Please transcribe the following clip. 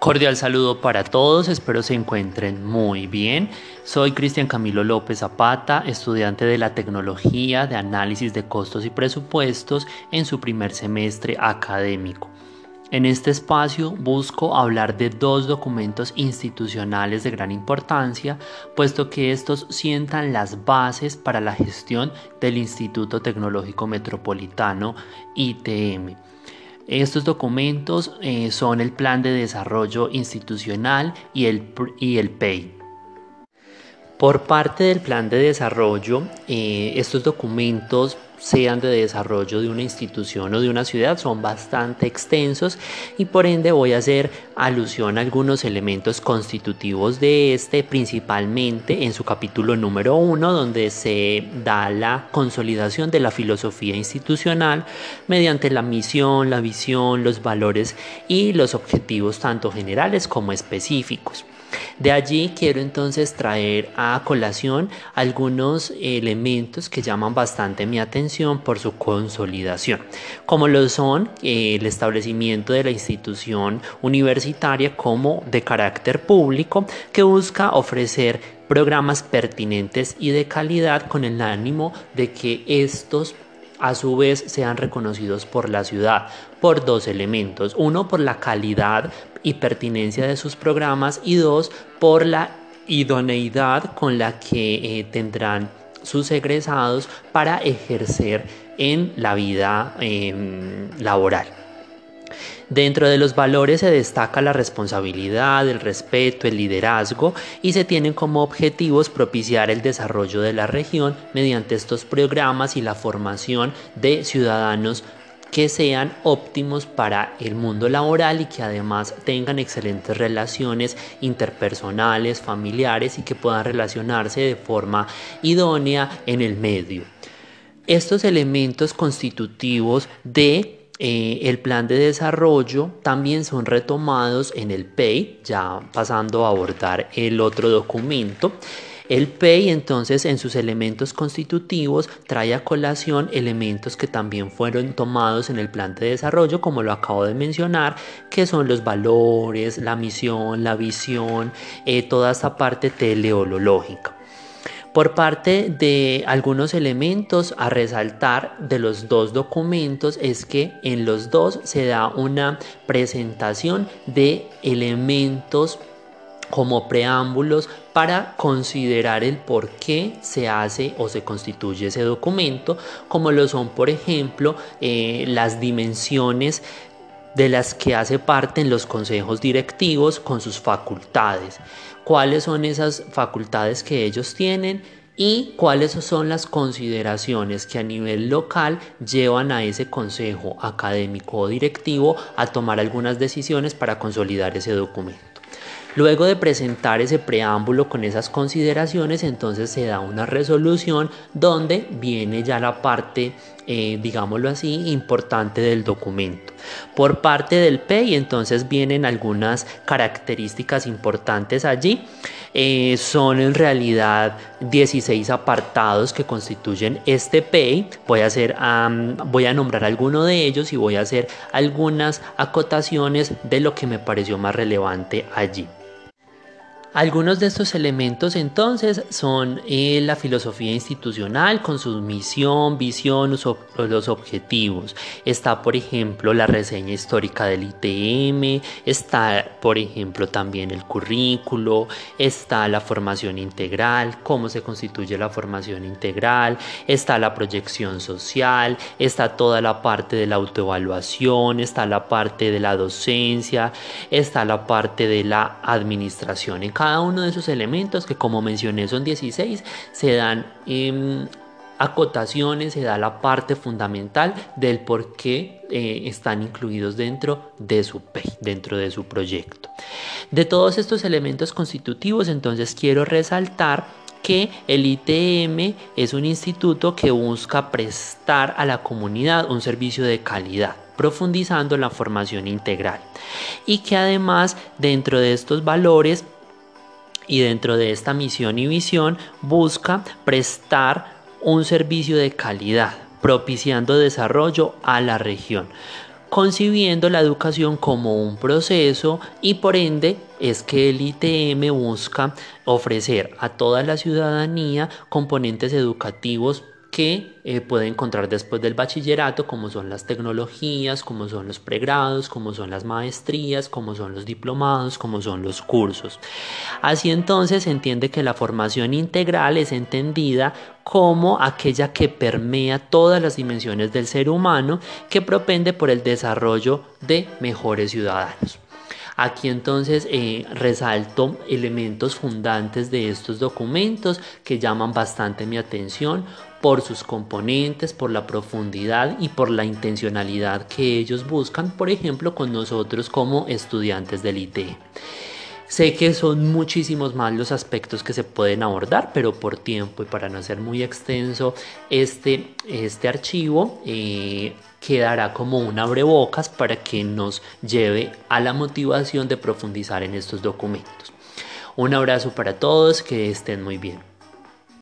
Cordial saludo para todos, espero se encuentren muy bien. Soy Cristian Camilo López Zapata, estudiante de la tecnología de análisis de costos y presupuestos en su primer semestre académico. En este espacio busco hablar de dos documentos institucionales de gran importancia, puesto que estos sientan las bases para la gestión del Instituto Tecnológico Metropolitano ITM estos documentos eh, son el Plan de Desarrollo Institucional y el, y el PEI. Por parte del plan de desarrollo, eh, estos documentos sean de desarrollo de una institución o de una ciudad son bastante extensos y por ende voy a hacer alusión a algunos elementos constitutivos de este principalmente en su capítulo número uno donde se da la consolidación de la filosofía institucional mediante la misión, la visión, los valores y los objetivos tanto generales como específicos. De allí quiero entonces traer a colación algunos elementos que llaman bastante mi atención por su consolidación, como lo son eh, el establecimiento de la institución universitaria como de carácter público que busca ofrecer programas pertinentes y de calidad con el ánimo de que estos a su vez sean reconocidos por la ciudad por dos elementos. Uno, por la calidad y pertinencia de sus programas y dos, por la idoneidad con la que eh, tendrán sus egresados para ejercer en la vida em, laboral. Dentro de los valores se destaca la responsabilidad, el respeto, el liderazgo y se tienen como objetivos propiciar el desarrollo de la región mediante estos programas y la formación de ciudadanos que sean óptimos para el mundo laboral y que además tengan excelentes relaciones interpersonales, familiares y que puedan relacionarse de forma idónea en el medio. Estos elementos constitutivos de eh, el plan de desarrollo también son retomados en el PEI, ya pasando a abordar el otro documento. El PEI entonces en sus elementos constitutivos trae a colación elementos que también fueron tomados en el plan de desarrollo, como lo acabo de mencionar, que son los valores, la misión, la visión, eh, toda esta parte teleológica. Por parte de algunos elementos a resaltar de los dos documentos es que en los dos se da una presentación de elementos como preámbulos para considerar el por qué se hace o se constituye ese documento, como lo son, por ejemplo, eh, las dimensiones de las que hace parte en los consejos directivos con sus facultades cuáles son esas facultades que ellos tienen y cuáles son las consideraciones que a nivel local llevan a ese consejo académico o directivo a tomar algunas decisiones para consolidar ese documento. Luego de presentar ese preámbulo con esas consideraciones, entonces se da una resolución donde viene ya la parte, eh, digámoslo así, importante del documento. Por parte del PEI, entonces vienen algunas características importantes allí. Eh, son en realidad 16 apartados que constituyen este PEI. Voy a, hacer, voy a nombrar alguno de ellos y voy a hacer algunas acotaciones de lo que me pareció más relevante allí. Algunos de estos elementos entonces son eh, la filosofía institucional con su misión, visión, los objetivos. Está por ejemplo la reseña histórica del ITM, está por ejemplo también el currículo, está la formación integral, cómo se constituye la formación integral, está la proyección social, está toda la parte de la autoevaluación, está la parte de la docencia, está la parte de la administración en cada uno de esos elementos, que como mencioné son 16, se dan em, acotaciones, se da la parte fundamental del por qué eh, están incluidos dentro de su dentro de su proyecto. De todos estos elementos constitutivos, entonces quiero resaltar que el ITM es un instituto que busca prestar a la comunidad un servicio de calidad profundizando la formación integral y que además dentro de estos valores y dentro de esta misión y visión busca prestar un servicio de calidad, propiciando desarrollo a la región. concibiendo la educación como un proceso y por ende es que el ITM busca ofrecer a toda la ciudadanía componentes educativos que eh, puede encontrar después del bachillerato, como son las tecnologías, como son los pregrados, como son las maestrías, como son los diplomados, como son los cursos. Así entonces se entiende que la formación integral es entendida como aquella que permea todas las dimensiones del ser humano, que propende por el desarrollo de mejores ciudadanos. Aquí entonces eh, resalto elementos fundantes de estos documentos que llaman bastante mi atención por sus componentes, por la profundidad y por la intencionalidad que ellos buscan, por ejemplo, con nosotros como estudiantes del ITE. Sé que son muchísimos más los aspectos que se pueden abordar, pero por tiempo y para no ser muy extenso, este, este archivo eh, quedará como un abrebocas para que nos lleve a la motivación de profundizar en estos documentos. Un abrazo para todos, que estén muy bien.